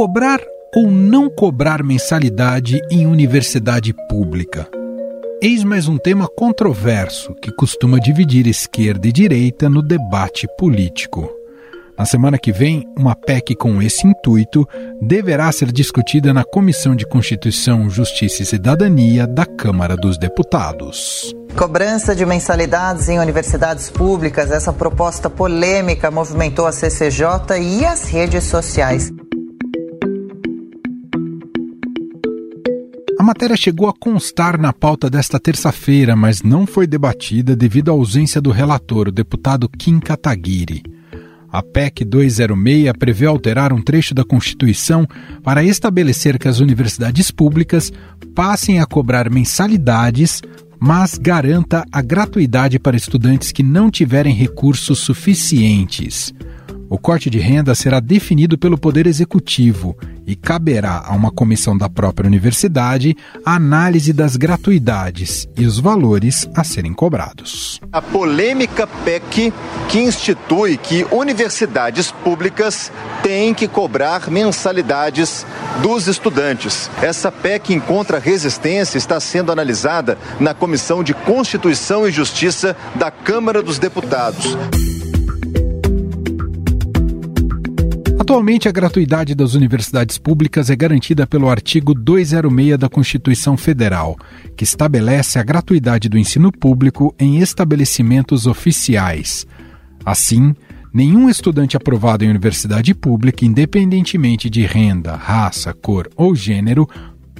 Cobrar ou não cobrar mensalidade em universidade pública? Eis mais um tema controverso que costuma dividir esquerda e direita no debate político. Na semana que vem, uma PEC com esse intuito deverá ser discutida na Comissão de Constituição, Justiça e Cidadania da Câmara dos Deputados. Cobrança de mensalidades em universidades públicas, essa proposta polêmica movimentou a CCJ e as redes sociais. A matéria chegou a constar na pauta desta terça-feira, mas não foi debatida devido à ausência do relator, o deputado Kim Kataguiri. A PEC 206 prevê alterar um trecho da Constituição para estabelecer que as universidades públicas passem a cobrar mensalidades, mas garanta a gratuidade para estudantes que não tiverem recursos suficientes. O corte de renda será definido pelo Poder Executivo e caberá a uma comissão da própria universidade a análise das gratuidades e os valores a serem cobrados. A polêmica PEC que institui que universidades públicas têm que cobrar mensalidades dos estudantes. Essa PEC encontra resistência está sendo analisada na Comissão de Constituição e Justiça da Câmara dos Deputados. Atualmente, a gratuidade das universidades públicas é garantida pelo artigo 206 da Constituição Federal, que estabelece a gratuidade do ensino público em estabelecimentos oficiais. Assim, nenhum estudante aprovado em universidade pública, independentemente de renda, raça, cor ou gênero,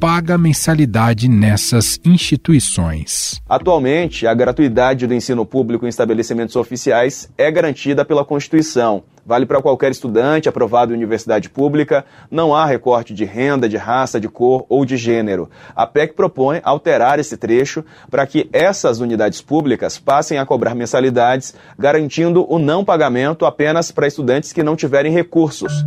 paga mensalidade nessas instituições. Atualmente, a gratuidade do ensino público em estabelecimentos oficiais é garantida pela Constituição. Vale para qualquer estudante aprovado em universidade pública, não há recorte de renda, de raça, de cor ou de gênero. A PEC propõe alterar esse trecho para que essas unidades públicas passem a cobrar mensalidades, garantindo o não pagamento apenas para estudantes que não tiverem recursos.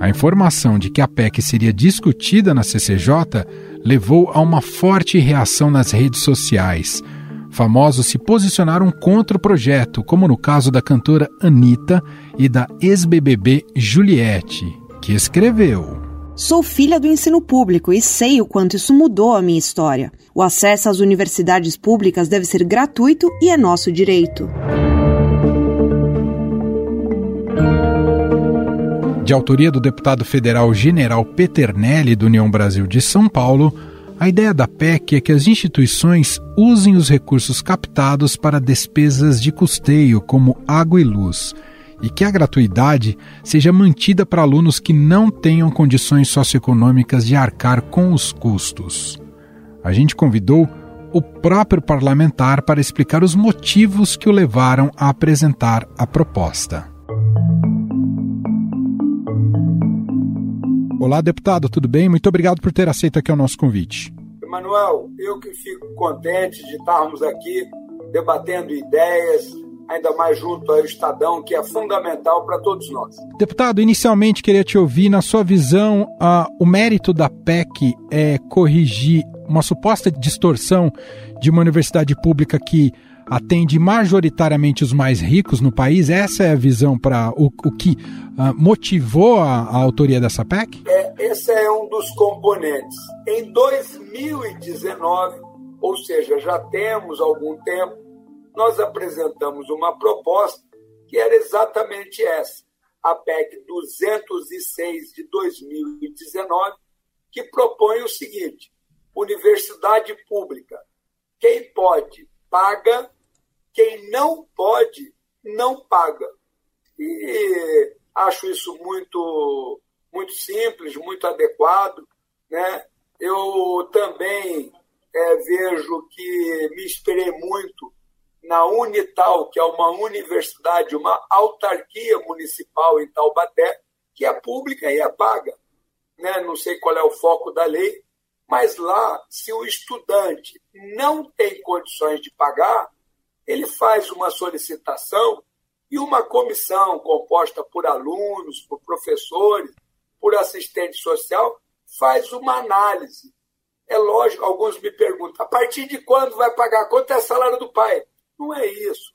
A informação de que a PEC seria discutida na CCJ levou a uma forte reação nas redes sociais. Famosos se posicionaram contra o projeto, como no caso da cantora Anitta e da ex-BBB Juliette, que escreveu. Sou filha do ensino público e sei o quanto isso mudou a minha história. O acesso às universidades públicas deve ser gratuito e é nosso direito. De autoria do deputado federal General Peternelli, do União Brasil de São Paulo, a ideia da PEC é que as instituições usem os recursos captados para despesas de custeio, como água e luz, e que a gratuidade seja mantida para alunos que não tenham condições socioeconômicas de arcar com os custos. A gente convidou o próprio parlamentar para explicar os motivos que o levaram a apresentar a proposta. Olá, deputado, tudo bem? Muito obrigado por ter aceito aqui o nosso convite. Emanuel, eu que fico contente de estarmos aqui debatendo ideias, ainda mais junto ao Estadão, que é fundamental para todos nós. Deputado, inicialmente queria te ouvir, na sua visão, uh, o mérito da PEC é corrigir uma suposta distorção de uma universidade pública que atende majoritariamente os mais ricos no país? Essa é a visão para o, o, que uh, motivou a, a, autoria dessa PEC? É, esse é um dos componentes. Em 2019, ou seja, já temos algum tempo, nós apresentamos uma proposta que era exatamente essa, a PEC 206 de 2019, que propõe o seguinte: universidade pública, quem pode paga quem não pode, não paga. E acho isso muito, muito simples, muito adequado. Né? Eu também é, vejo que me inspirei muito na Unital, que é uma universidade, uma autarquia municipal em Taubaté, que é pública e é paga. Né? Não sei qual é o foco da lei, mas lá, se o estudante não tem condições de pagar, ele faz uma solicitação e uma comissão composta por alunos, por professores, por assistente social, faz uma análise. É lógico, alguns me perguntam, a partir de quando vai pagar? Quanto é salário do pai? Não é isso.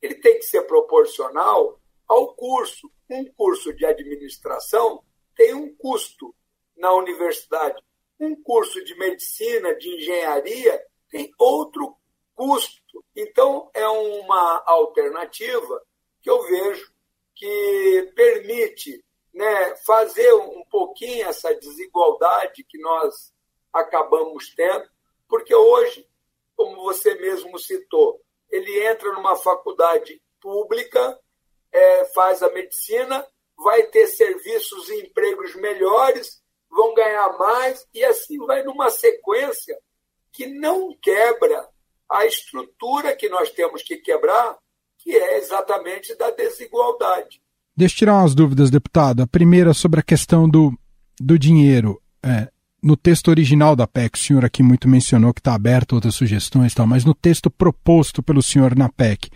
ele tem que ser proporcional ao curso. Um curso de administração tem um custo na universidade. Um curso de medicina, de engenharia, tem outro custo. Então, é uma alternativa que eu vejo que permite né, fazer um pouquinho essa desigualdade que nós acabamos tendo, porque hoje, como você mesmo citou, ele entra numa faculdade pública, é, faz a medicina, vai ter serviços e empregos melhores, vão ganhar mais, e assim vai numa sequência que não quebra a estrutura que nós temos que quebrar, que é exatamente da desigualdade. Deixa eu tirar umas dúvidas, deputado. A primeira sobre a questão do, do dinheiro. É, no texto original da PEC, o senhor aqui muito mencionou que está aberto outras sugestões, tal, mas no texto proposto pelo senhor na PEC,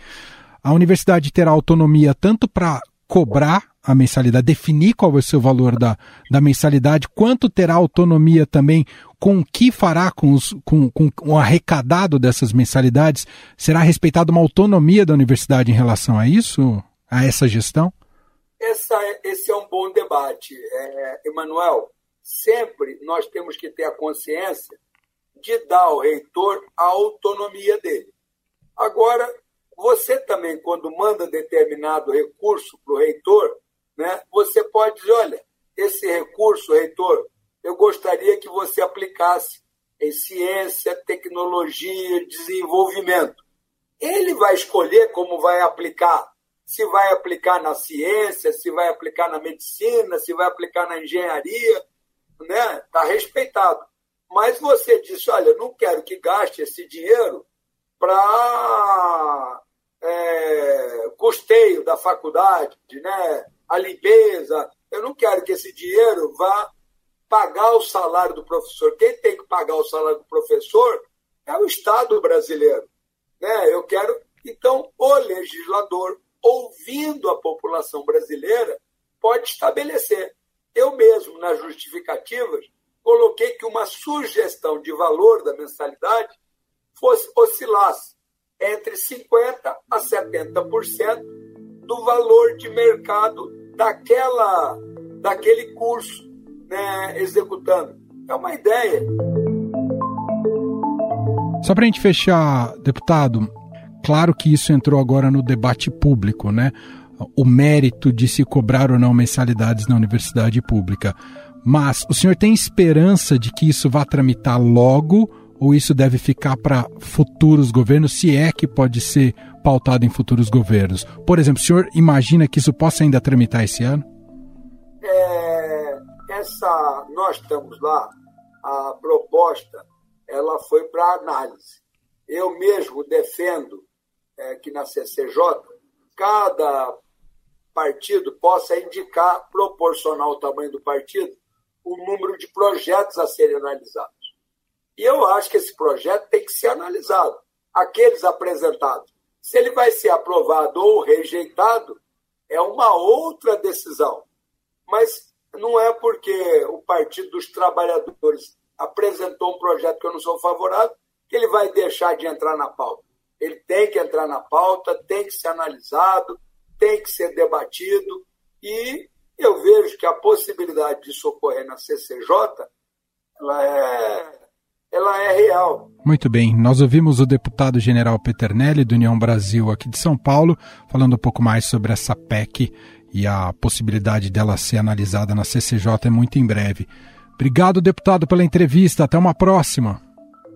a universidade terá autonomia tanto para cobrar a mensalidade, definir qual vai ser o valor da, da mensalidade, quanto terá autonomia também com o que fará com, os, com, com o arrecadado dessas mensalidades? Será respeitada uma autonomia da universidade em relação a isso, a essa gestão? Essa, é, esse é um bom debate, é, Emanuel. Sempre nós temos que ter a consciência de dar ao reitor a autonomia dele. Agora, você também, quando manda determinado recurso para o reitor, né, você pode dizer: olha, esse recurso, reitor, eu gostaria que você aplicasse em ciência, tecnologia, desenvolvimento. Ele vai escolher como vai aplicar. Se vai aplicar na ciência, se vai aplicar na medicina, se vai aplicar na engenharia, né? Está respeitado. Mas você disse, olha, não quero que gaste esse dinheiro para é, custeio da faculdade, né? a limpeza. Eu não quero que esse dinheiro vá pagar o salário do professor. Quem tem que pagar o salário do professor é o Estado brasileiro. Né? Eu quero. Então, o legislador, ouvindo a população brasileira, pode estabelecer. Eu mesmo, nas justificativas, coloquei que uma sugestão de valor da mensalidade fosse oscilasse entre 50% a 70% do valor de mercado daquela, daquele curso né, executando. É uma ideia. Só para a gente fechar, deputado, claro que isso entrou agora no debate público, né? O mérito de se cobrar ou não mensalidades na universidade pública. Mas o senhor tem esperança de que isso vá tramitar logo ou isso deve ficar para futuros governos, se é que pode ser pautado em futuros governos? Por exemplo, o senhor imagina que isso possa ainda tramitar esse ano? Essa, nós estamos lá, a proposta ela foi para análise. Eu mesmo defendo é, que na CCJ cada partido possa indicar, proporcional ao tamanho do partido, o número de projetos a serem analisados. E eu acho que esse projeto tem que ser analisado. Aqueles apresentados. Se ele vai ser aprovado ou rejeitado, é uma outra decisão. Mas não é porque o Partido dos Trabalhadores apresentou um projeto que eu não sou favorável que ele vai deixar de entrar na pauta. Ele tem que entrar na pauta, tem que ser analisado, tem que ser debatido e eu vejo que a possibilidade de socorrer na CCJ ela é ela é real. Muito bem, nós ouvimos o deputado general Peternelli, do União Brasil, aqui de São Paulo, falando um pouco mais sobre essa PEC e a possibilidade dela ser analisada na CCJ muito em breve. Obrigado, deputado, pela entrevista. Até uma próxima.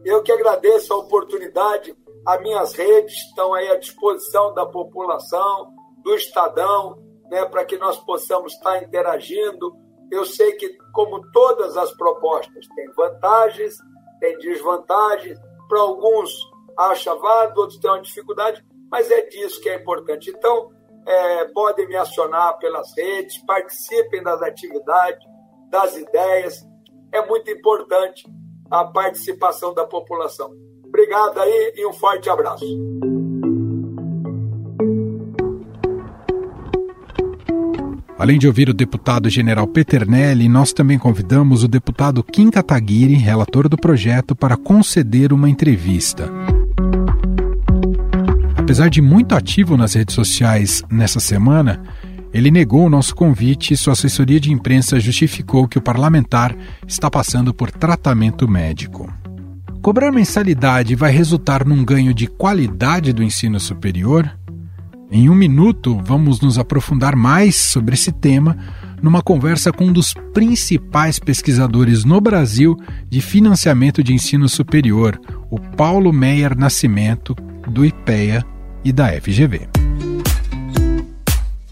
Eu que agradeço a oportunidade. As minhas redes estão aí à disposição da população, do Estadão, né, para que nós possamos estar interagindo. Eu sei que, como todas as propostas, têm vantagens tem desvantagens, para alguns acha válido, outros têm uma dificuldade, mas é disso que é importante. Então, é, podem me acionar pelas redes, participem das atividades, das ideias. É muito importante a participação da população. Obrigado aí e um forte abraço. Além de ouvir o deputado general Peternelli, nós também convidamos o deputado Kim Kataguiri, relator do projeto, para conceder uma entrevista. Apesar de muito ativo nas redes sociais nessa semana, ele negou o nosso convite e sua assessoria de imprensa justificou que o parlamentar está passando por tratamento médico. Cobrar mensalidade vai resultar num ganho de qualidade do ensino superior? Em um minuto, vamos nos aprofundar mais sobre esse tema numa conversa com um dos principais pesquisadores no Brasil de financiamento de ensino superior, o Paulo Meyer Nascimento, do IPEA e da FGV.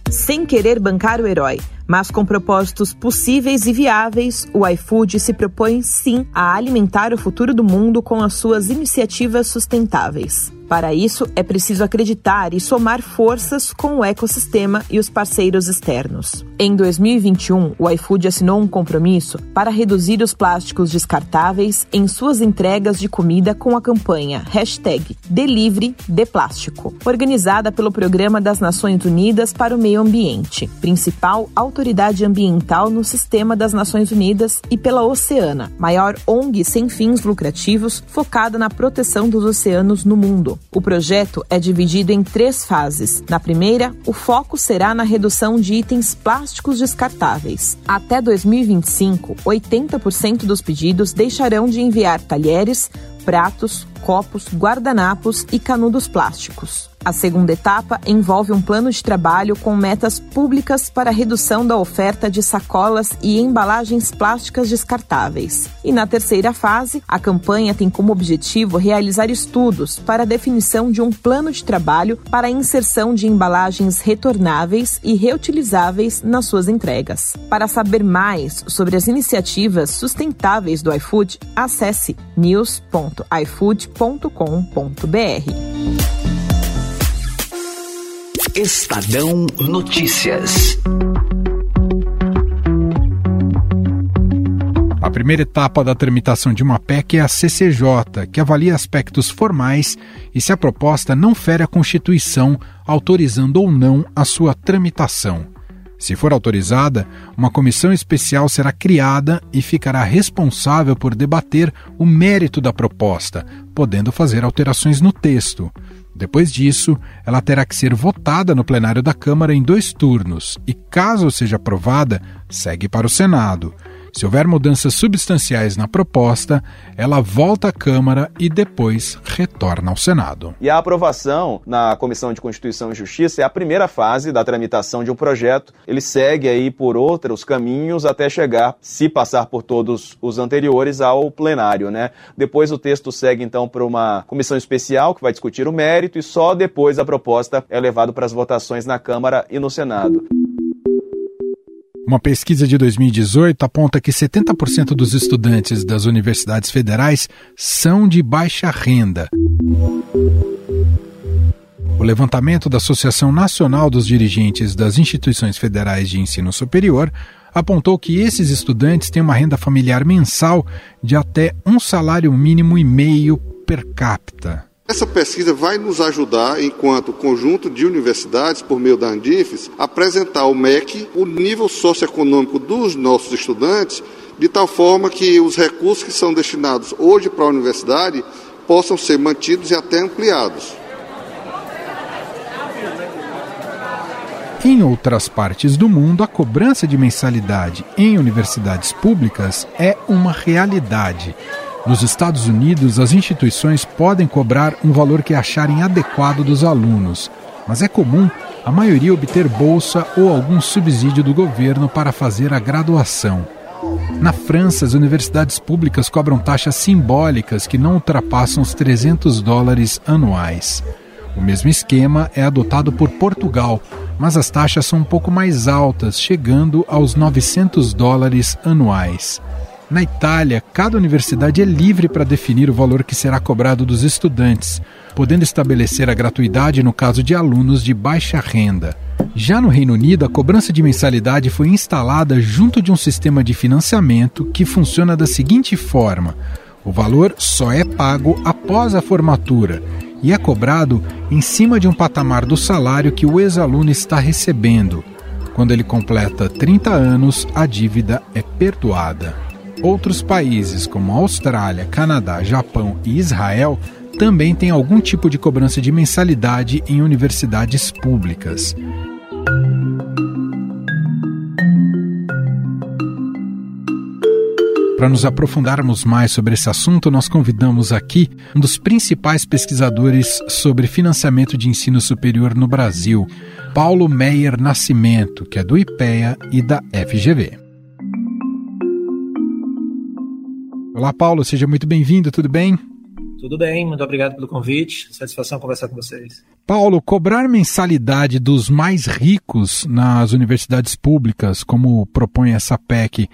Sem querer bancar o herói, mas com propósitos possíveis e viáveis, o iFood se propõe sim a alimentar o futuro do mundo com as suas iniciativas sustentáveis. Para isso, é preciso acreditar e somar forças com o ecossistema e os parceiros externos. Em 2021, o iFood assinou um compromisso para reduzir os plásticos descartáveis em suas entregas de comida com a campanha hashtag Delivery organizada pelo Programa das Nações Unidas para o Meio Ambiente, principal autoridade ambiental no sistema das Nações Unidas e pela Oceana, maior ONG sem fins lucrativos focada na proteção dos oceanos no mundo. O projeto é dividido em três fases. Na primeira, o foco será na redução de itens plásticos descartáveis. Até 2025, 80% dos pedidos deixarão de enviar talheres, pratos, copos, guardanapos e canudos plásticos. A segunda etapa envolve um plano de trabalho com metas públicas para a redução da oferta de sacolas e embalagens plásticas descartáveis. E na terceira fase, a campanha tem como objetivo realizar estudos para a definição de um plano de trabalho para a inserção de embalagens retornáveis e reutilizáveis nas suas entregas. Para saber mais sobre as iniciativas sustentáveis do iFood, acesse news.ifood.com.br. Estadão Notícias. A primeira etapa da tramitação de uma PEC é a CCJ, que avalia aspectos formais e se a proposta não fere a Constituição, autorizando ou não a sua tramitação. Se for autorizada, uma comissão especial será criada e ficará responsável por debater o mérito da proposta, podendo fazer alterações no texto. Depois disso, ela terá que ser votada no plenário da Câmara em dois turnos e, caso seja aprovada, segue para o Senado. Se houver mudanças substanciais na proposta, ela volta à Câmara e depois retorna ao Senado. E a aprovação na Comissão de Constituição e Justiça é a primeira fase da tramitação de um projeto. Ele segue aí por outros caminhos até chegar, se passar por todos os anteriores, ao plenário, né? Depois o texto segue então para uma comissão especial que vai discutir o mérito e só depois a proposta é levada para as votações na Câmara e no Senado. Uma pesquisa de 2018 aponta que 70% dos estudantes das universidades federais são de baixa renda. O levantamento da Associação Nacional dos Dirigentes das Instituições Federais de Ensino Superior apontou que esses estudantes têm uma renda familiar mensal de até um salário mínimo e meio per capita. Essa pesquisa vai nos ajudar, enquanto conjunto de universidades, por meio da Andifes, apresentar ao MEC o nível socioeconômico dos nossos estudantes, de tal forma que os recursos que são destinados hoje para a universidade possam ser mantidos e até ampliados. Em outras partes do mundo, a cobrança de mensalidade em universidades públicas é uma realidade. Nos Estados Unidos, as instituições podem cobrar um valor que acharem adequado dos alunos, mas é comum a maioria obter bolsa ou algum subsídio do governo para fazer a graduação. Na França, as universidades públicas cobram taxas simbólicas que não ultrapassam os 300 dólares anuais. O mesmo esquema é adotado por Portugal, mas as taxas são um pouco mais altas, chegando aos 900 dólares anuais. Na Itália, cada universidade é livre para definir o valor que será cobrado dos estudantes, podendo estabelecer a gratuidade no caso de alunos de baixa renda. Já no Reino Unido, a cobrança de mensalidade foi instalada junto de um sistema de financiamento que funciona da seguinte forma: o valor só é pago após a formatura e é cobrado em cima de um patamar do salário que o ex-aluno está recebendo. Quando ele completa 30 anos, a dívida é perdoada. Outros países, como Austrália, Canadá, Japão e Israel, também tem algum tipo de cobrança de mensalidade em universidades públicas. Para nos aprofundarmos mais sobre esse assunto, nós convidamos aqui um dos principais pesquisadores sobre financiamento de ensino superior no Brasil, Paulo Meyer Nascimento, que é do IPEA e da FGV. Olá, Paulo, seja muito bem-vindo, tudo bem? Tudo bem, muito obrigado pelo convite. Satisfação conversar com vocês. Paulo, cobrar mensalidade dos mais ricos nas universidades públicas, como propõe essa PEC,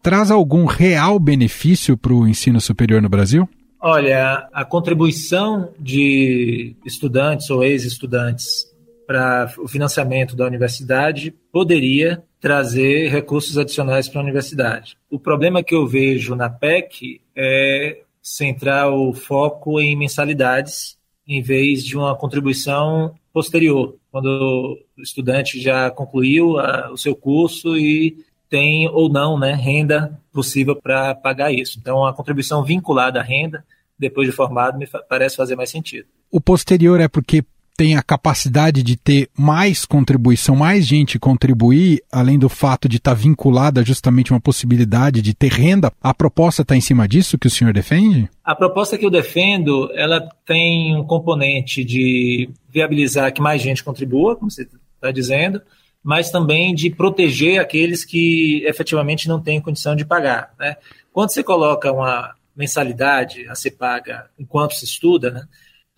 traz algum real benefício para o ensino superior no Brasil? Olha, a contribuição de estudantes ou ex-estudantes para o financiamento da universidade poderia trazer recursos adicionais para a universidade. O problema que eu vejo na PEC é centrar o foco em mensalidades em vez de uma contribuição posterior, quando o estudante já concluiu a, o seu curso e tem ou não né, renda possível para pagar isso. Então, a contribuição vinculada à renda, depois de formado, me parece fazer mais sentido. O posterior é porque tem a capacidade de ter mais contribuição, mais gente contribuir, além do fato de estar tá vinculada justamente uma possibilidade de ter renda. A proposta está em cima disso que o senhor defende? A proposta que eu defendo, ela tem um componente de viabilizar que mais gente contribua, como você está dizendo, mas também de proteger aqueles que efetivamente não têm condição de pagar. Né? Quando você coloca uma mensalidade a ser paga enquanto se estuda, né?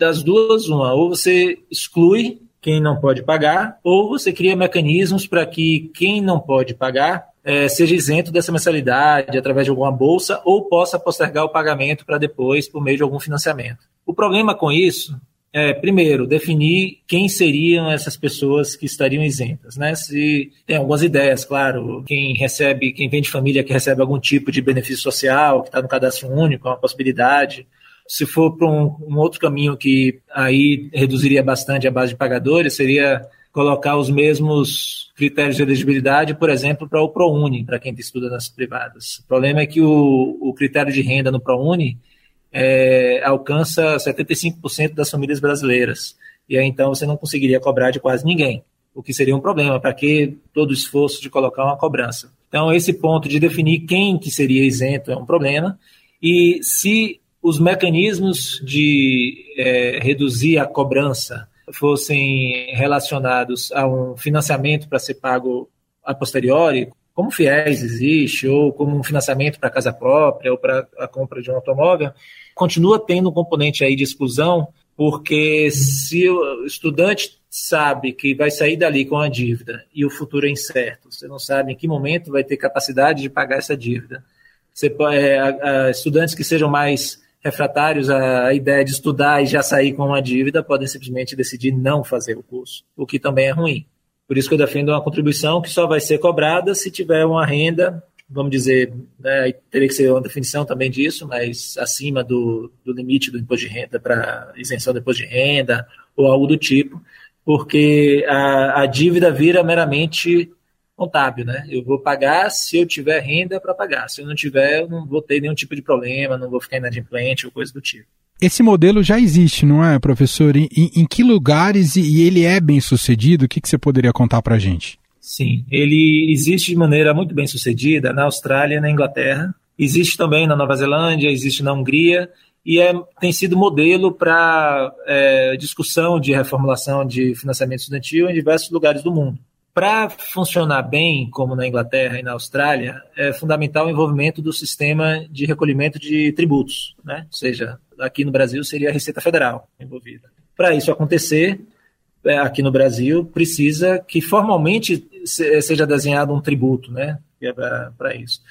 Das duas, uma, ou você exclui quem não pode pagar, ou você cria mecanismos para que quem não pode pagar é, seja isento dessa mensalidade através de alguma bolsa ou possa postergar o pagamento para depois por meio de algum financiamento. O problema com isso é, primeiro, definir quem seriam essas pessoas que estariam isentas, né? Se tem algumas ideias, claro, quem recebe, quem vem de família que recebe algum tipo de benefício social, que está no cadastro único, é uma possibilidade. Se for para um, um, outro caminho que aí reduziria bastante a base de pagadores, seria colocar os mesmos critérios de elegibilidade, por exemplo, para o ProUni, para quem estuda nas privadas. O problema é que o, o critério de renda no ProUni é, alcança 75% das famílias brasileiras. E aí então você não conseguiria cobrar de quase ninguém, o que seria um problema. Para que todo o esforço de colocar uma cobrança? Então, esse ponto de definir quem que seria isento é um problema. E se os mecanismos de é, reduzir a cobrança fossem relacionados a um financiamento para ser pago a posteriori, como FIES existe, ou como um financiamento para casa própria, ou para a compra de um automóvel, continua tendo um componente aí de exclusão, porque se o estudante sabe que vai sair dali com a dívida e o futuro é incerto, você não sabe em que momento vai ter capacidade de pagar essa dívida. Você, é, a, a, estudantes que sejam mais refratários à ideia de estudar e já sair com uma dívida podem simplesmente decidir não fazer o curso, o que também é ruim. Por isso que eu defendo uma contribuição que só vai ser cobrada se tiver uma renda vamos dizer, né, teria que ser uma definição também disso, mas acima do, do limite do imposto de renda para isenção do imposto de renda ou algo do tipo, porque a, a dívida vira meramente contábil, né? Eu vou pagar se eu tiver renda para pagar. Se eu não tiver, eu não vou ter nenhum tipo de problema, não vou ficar inadimplente ou coisa do tipo. Esse modelo já existe, não é, professor? Em, em que lugares e, ele é bem sucedido? O que, que você poderia contar para a gente? Sim, ele existe de maneira muito bem sucedida na Austrália e na Inglaterra. Existe também na Nova Zelândia, existe na Hungria e é, tem sido modelo para é, discussão de reformulação de financiamento estudantil em diversos lugares do mundo. Para funcionar bem, como na Inglaterra e na Austrália, é fundamental o envolvimento do sistema de recolhimento de tributos, né? ou seja, aqui no Brasil seria a Receita Federal envolvida. Para isso acontecer, é, aqui no Brasil precisa que formalmente seja desenhado um tributo, né, é para isso.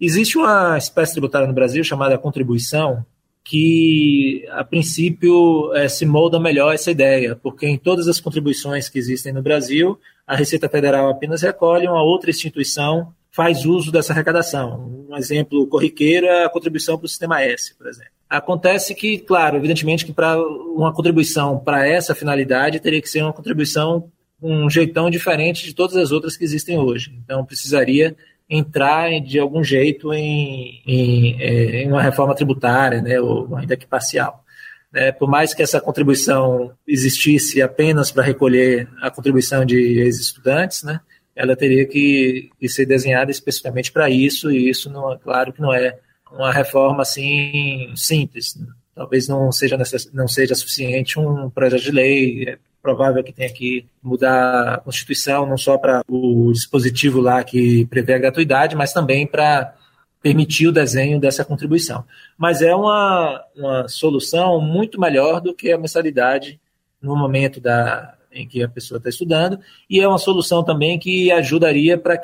Existe uma espécie tributária no Brasil chamada contribuição, que a princípio é, se molda melhor essa ideia, porque em todas as contribuições que existem no Brasil, a Receita Federal apenas recolhe, uma outra instituição faz uso dessa arrecadação. Um exemplo corriqueiro é a contribuição para o Sistema S, por exemplo. Acontece que, claro, evidentemente que para uma contribuição para essa finalidade teria que ser uma contribuição um jeitão diferente de todas as outras que existem hoje. Então precisaria entrar de algum jeito em, em, é, em uma reforma tributária, né, ou ainda que parcial. né, por mais que essa contribuição existisse apenas para recolher a contribuição de ex-estudantes, né, ela teria que, que ser desenhada especificamente para isso, e isso, não, é claro que não é uma reforma assim simples. Né? Talvez não seja, necess... não seja suficiente um projeto de lei, é provável que tenha que mudar a Constituição, não só para o dispositivo lá que prevê a gratuidade, mas também para permitir o desenho dessa contribuição. Mas é uma, uma solução muito melhor do que a mensalidade no momento da, em que a pessoa está estudando, e é uma solução também que ajudaria para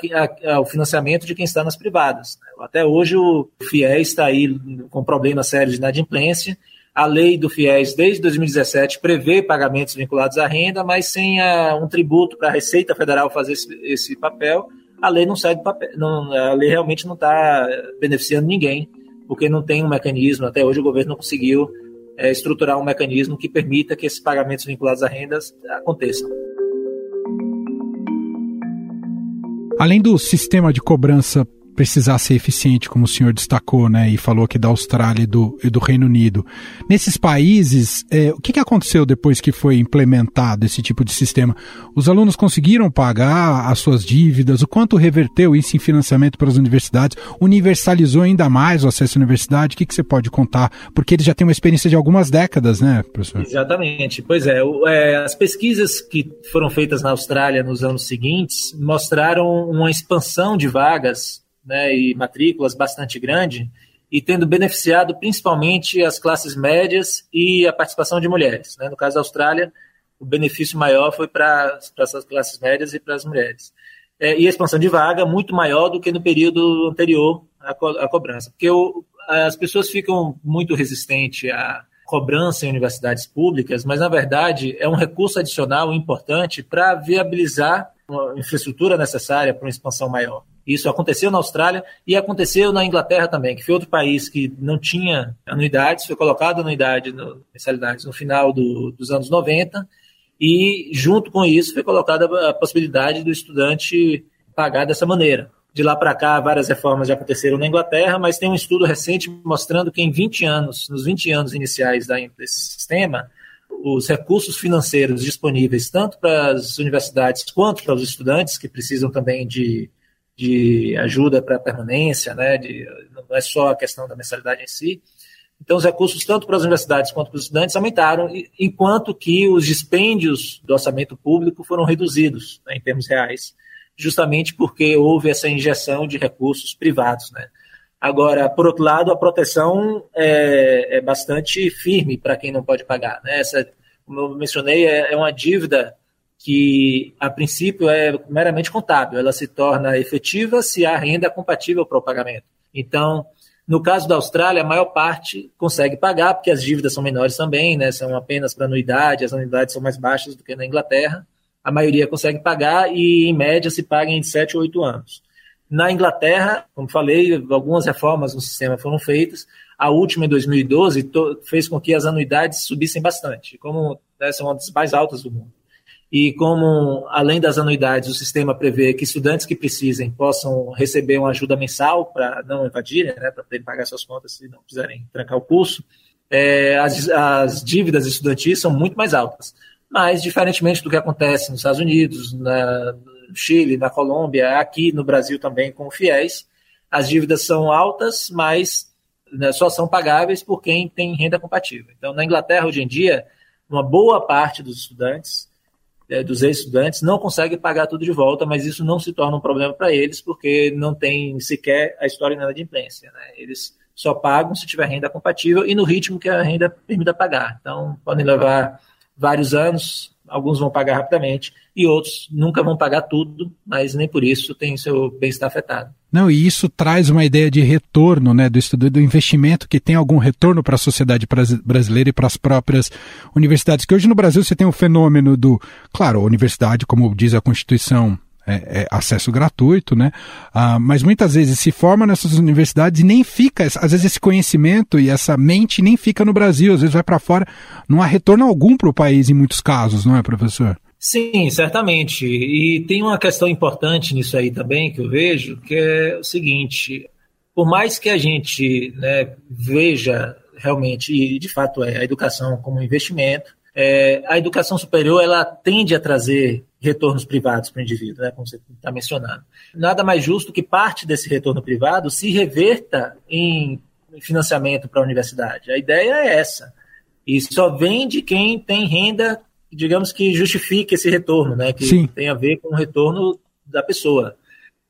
o financiamento de quem está nas privadas. Até hoje o FIES está aí com problema sério de inadimplência, a lei do FIES, desde 2017, prevê pagamentos vinculados à renda, mas sem a, um tributo para a Receita Federal fazer esse, esse papel, a lei não sai do papel, não, a lei realmente não está beneficiando ninguém, porque não tem um mecanismo, até hoje o governo não conseguiu é, estruturar um mecanismo que permita que esses pagamentos vinculados a rendas aconteçam. Além do sistema de cobrança precisar ser eficiente, como o senhor destacou, né, e falou aqui da Austrália e do, e do Reino Unido. Nesses países, é, o que, que aconteceu depois que foi implementado esse tipo de sistema? Os alunos conseguiram pagar as suas dívidas? O quanto reverteu isso em financiamento para as universidades? Universalizou ainda mais o acesso à universidade? O que, que você pode contar? Porque eles já têm uma experiência de algumas décadas, né, professor? Exatamente. Pois é, é as pesquisas que foram feitas na Austrália nos anos seguintes mostraram uma expansão de vagas né, e matrículas bastante grande, e tendo beneficiado principalmente as classes médias e a participação de mulheres. Né? No caso da Austrália, o benefício maior foi para essas classes médias e para as mulheres. É, e a expansão de vaga muito maior do que no período anterior à, co à cobrança, porque o, as pessoas ficam muito resistentes à cobrança em universidades públicas, mas na verdade é um recurso adicional importante para viabilizar a infraestrutura necessária para uma expansão maior. Isso aconteceu na Austrália e aconteceu na Inglaterra também, que foi outro país que não tinha anuidades, foi colocado anuidade, no, mensalidades no final do, dos anos 90, e junto com isso foi colocada a possibilidade do estudante pagar dessa maneira. De lá para cá, várias reformas já aconteceram na Inglaterra, mas tem um estudo recente mostrando que em 20 anos, nos 20 anos iniciais desse sistema, os recursos financeiros disponíveis tanto para as universidades quanto para os estudantes, que precisam também de de ajuda para permanência, né, de, não é só a questão da mensalidade em si. Então, os recursos, tanto para as universidades quanto para os estudantes, aumentaram, enquanto que os dispêndios do orçamento público foram reduzidos, né, em termos reais, justamente porque houve essa injeção de recursos privados. Né. Agora, por outro lado, a proteção é, é bastante firme para quem não pode pagar. Né. Essa, como eu mencionei, é, é uma dívida que a princípio é meramente contábil, ela se torna efetiva se a renda é compatível para o pagamento. Então, no caso da Austrália, a maior parte consegue pagar, porque as dívidas são menores também, né, são apenas para anuidade, as anuidades são mais baixas do que na Inglaterra. A maioria consegue pagar e, em média, se paga em 7 ou 8 anos. Na Inglaterra, como falei, algumas reformas no sistema foram feitas. A última, em 2012, fez com que as anuidades subissem bastante, como né, são uma das mais altas do mundo. E como, além das anuidades, o sistema prevê que estudantes que precisem possam receber uma ajuda mensal para não evadirem, né, para poderem pagar suas contas se não quiserem trancar o curso, é, as, as dívidas estudantis são muito mais altas. Mas, diferentemente do que acontece nos Estados Unidos, na, no Chile, na Colômbia, aqui no Brasil também com o FIES, as dívidas são altas, mas né, só são pagáveis por quem tem renda compatível. Então, na Inglaterra, hoje em dia, uma boa parte dos estudantes é, dos ex-estudantes não consegue pagar tudo de volta, mas isso não se torna um problema para eles, porque não tem sequer a história de inadimplência. Né? Eles só pagam se tiver renda compatível e no ritmo que a renda permita pagar. Então, podem levar vários anos, alguns vão pagar rapidamente e outros nunca vão pagar tudo, mas nem por isso tem seu bem-estar afetado. Não, e isso traz uma ideia de retorno, né, do estudo do investimento que tem algum retorno para a sociedade brasileira e para as próprias universidades. Que hoje no Brasil você tem o fenômeno do, claro, a universidade, como diz a Constituição, é, é acesso gratuito, né? Ah, mas muitas vezes se forma nessas universidades e nem fica, às vezes esse conhecimento e essa mente nem fica no Brasil, às vezes vai para fora, não há retorno algum para o país em muitos casos, não é, professor? Sim, certamente. E tem uma questão importante nisso aí também que eu vejo, que é o seguinte: por mais que a gente né, veja realmente, e de fato é, a educação como investimento. É, a educação superior ela tende a trazer retornos privados para o indivíduo, né, como você está mencionando. Nada mais justo que parte desse retorno privado se reverta em financiamento para a universidade. A ideia é essa. E só vem de quem tem renda, digamos que justifique esse retorno, né, que Sim. tem a ver com o retorno da pessoa.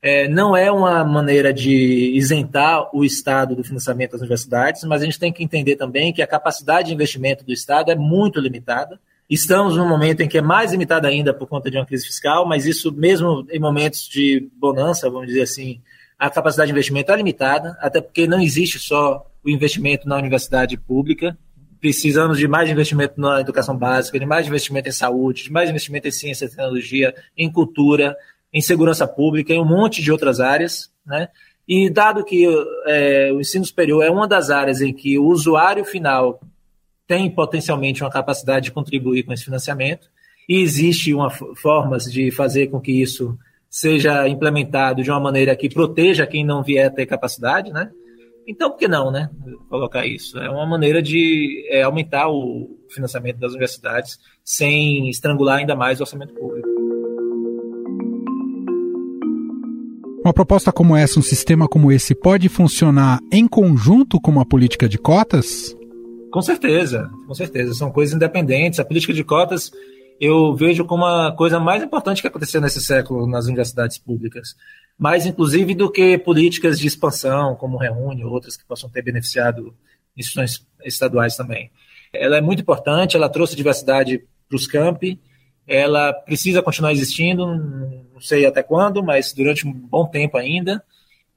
É, não é uma maneira de isentar o Estado do financiamento das universidades, mas a gente tem que entender também que a capacidade de investimento do Estado é muito limitada. Estamos num momento em que é mais limitada ainda por conta de uma crise fiscal, mas isso mesmo em momentos de bonança, vamos dizer assim, a capacidade de investimento é limitada, até porque não existe só o investimento na universidade pública. Precisamos de mais investimento na educação básica, de mais investimento em saúde, de mais investimento em ciência e tecnologia, em cultura, em segurança pública, em um monte de outras áreas, né? E dado que é, o ensino superior é uma das áreas em que o usuário final tem potencialmente uma capacidade de contribuir com esse financiamento, e existe uma formas de fazer com que isso seja implementado de uma maneira que proteja quem não vier a ter capacidade, né? Então, por que não, né? Colocar isso. É uma maneira de é, aumentar o financiamento das universidades sem estrangular ainda mais o orçamento público. Uma proposta como essa, um sistema como esse, pode funcionar em conjunto com uma política de cotas? Com certeza, com certeza. São coisas independentes. A política de cotas eu vejo como a coisa mais importante que aconteceu nesse século nas universidades públicas. Mais, inclusive, do que políticas de expansão, como Reúne, outras que possam ter beneficiado instituições estaduais também. Ela é muito importante, ela trouxe diversidade para os campi, ela precisa continuar existindo, não sei até quando, mas durante um bom tempo ainda.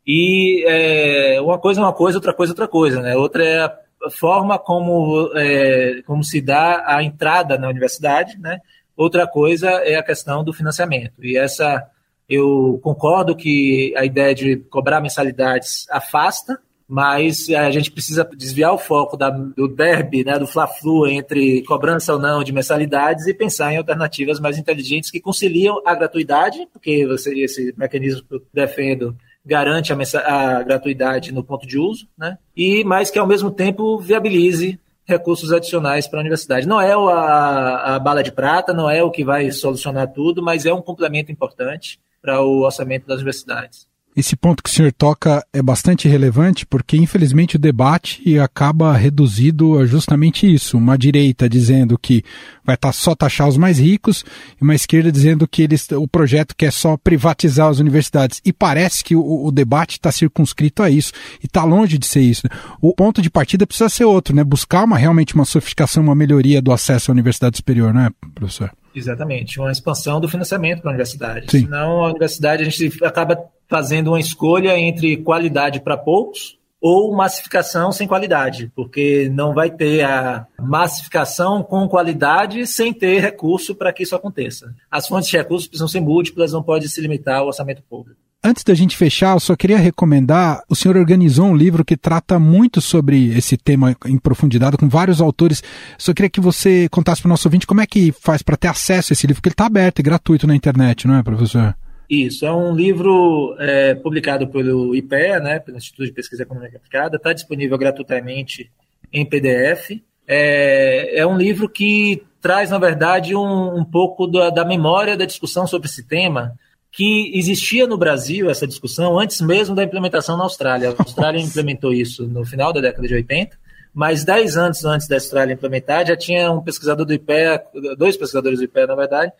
E é, uma coisa é uma coisa, outra coisa é outra coisa, né? Outra é a forma como, é, como se dá a entrada na universidade, né? Outra coisa é a questão do financiamento. E essa, eu concordo que a ideia de cobrar mensalidades afasta, mas a gente precisa desviar o foco da, do derby, né, do fla-flu entre cobrança ou não de mensalidades e pensar em alternativas mais inteligentes que conciliam a gratuidade, porque você, esse mecanismo que eu defendo garante a, a gratuidade no ponto de uso, né, e mas que ao mesmo tempo viabilize recursos adicionais para a universidade. Não é a, a bala de prata, não é o que vai solucionar tudo, mas é um complemento importante para o orçamento das universidades. Esse ponto que o senhor toca é bastante relevante porque, infelizmente, o debate acaba reduzido a justamente isso. Uma direita dizendo que vai só taxar os mais ricos e uma esquerda dizendo que eles, o projeto quer só privatizar as universidades. E parece que o, o debate está circunscrito a isso e está longe de ser isso. O ponto de partida precisa ser outro, né? Buscar uma, realmente uma sofisticação, uma melhoria do acesso à universidade superior, não é, professor? Exatamente, uma expansão do financiamento para a universidade. Sim. Senão a universidade a gente acaba fazendo uma escolha entre qualidade para poucos ou massificação sem qualidade, porque não vai ter a massificação com qualidade sem ter recurso para que isso aconteça. As fontes de recursos precisam ser múltiplas, não pode se limitar ao orçamento público. Antes da gente fechar, eu só queria recomendar: o senhor organizou um livro que trata muito sobre esse tema em profundidade, com vários autores. Só queria que você contasse para o nosso ouvinte como é que faz para ter acesso a esse livro, porque ele está aberto e gratuito na internet, não é, professor? Isso, é um livro é, publicado pelo IPEA, né, pelo Instituto de Pesquisa Econômica Aplicada, está disponível gratuitamente em PDF. É, é, um livro que traz, na verdade, um, um pouco da, da, memória da discussão sobre esse tema, que existia no Brasil, essa discussão, antes mesmo da implementação na Austrália. A Austrália implementou isso no final da década de 80, mas 10 anos antes da Austrália implementar, já tinha um pesquisador do IPEA, dois pesquisadores do IPEA, na verdade,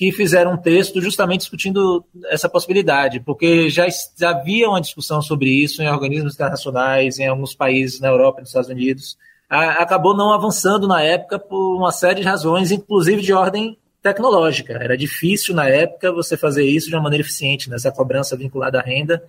que fizeram um texto justamente discutindo essa possibilidade, porque já, já havia uma discussão sobre isso em organismos internacionais, em alguns países na Europa e nos Estados Unidos. A, acabou não avançando na época por uma série de razões, inclusive de ordem tecnológica. Era difícil na época você fazer isso de uma maneira eficiente, nessa né? cobrança vinculada à renda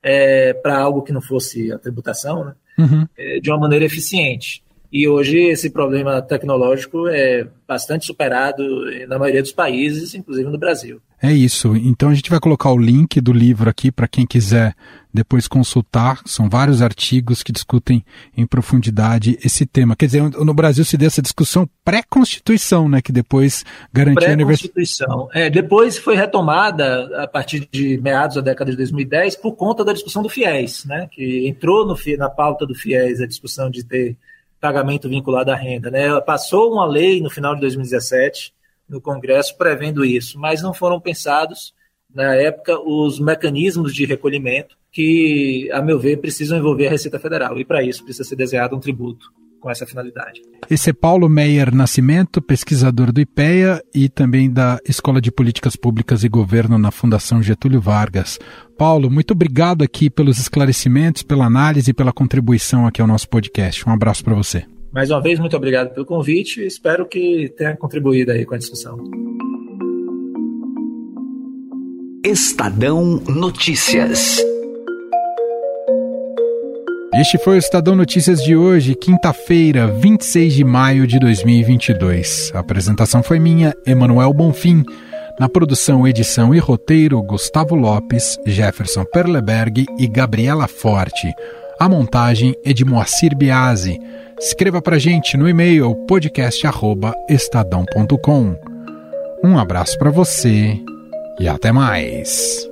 é, para algo que não fosse a tributação, né? uhum. é, de uma maneira eficiente. E hoje esse problema tecnológico é bastante superado na maioria dos países, inclusive no Brasil. É isso. Então a gente vai colocar o link do livro aqui para quem quiser depois consultar. São vários artigos que discutem em profundidade esse tema. Quer dizer, no Brasil se deu essa discussão pré-constituição, né, que depois garantia a universidade. É, depois foi retomada a partir de meados da década de 2010 por conta da discussão do FIES, né, que entrou no, na pauta do FIES a discussão de ter pagamento vinculado à renda. Né? Passou uma lei no final de 2017 no Congresso prevendo isso, mas não foram pensados na época os mecanismos de recolhimento que, a meu ver, precisam envolver a Receita Federal. E para isso precisa ser desenhado um tributo com essa finalidade. Esse é Paulo Meyer Nascimento, pesquisador do IPEA e também da Escola de Políticas Públicas e Governo na Fundação Getúlio Vargas. Paulo, muito obrigado aqui pelos esclarecimentos, pela análise e pela contribuição aqui ao nosso podcast. Um abraço para você. Mais uma vez, muito obrigado pelo convite e espero que tenha contribuído aí com a discussão. Estadão Notícias. Este foi o Estadão Notícias de hoje, quinta-feira, 26 de maio de 2022. A apresentação foi minha, Emanuel Bonfim. Na produção, edição e roteiro, Gustavo Lopes, Jefferson Perleberg e Gabriela Forte. A montagem é de Moacir Biasi. Escreva para gente no e-mail podcast@estadão.com. Um abraço para você e até mais.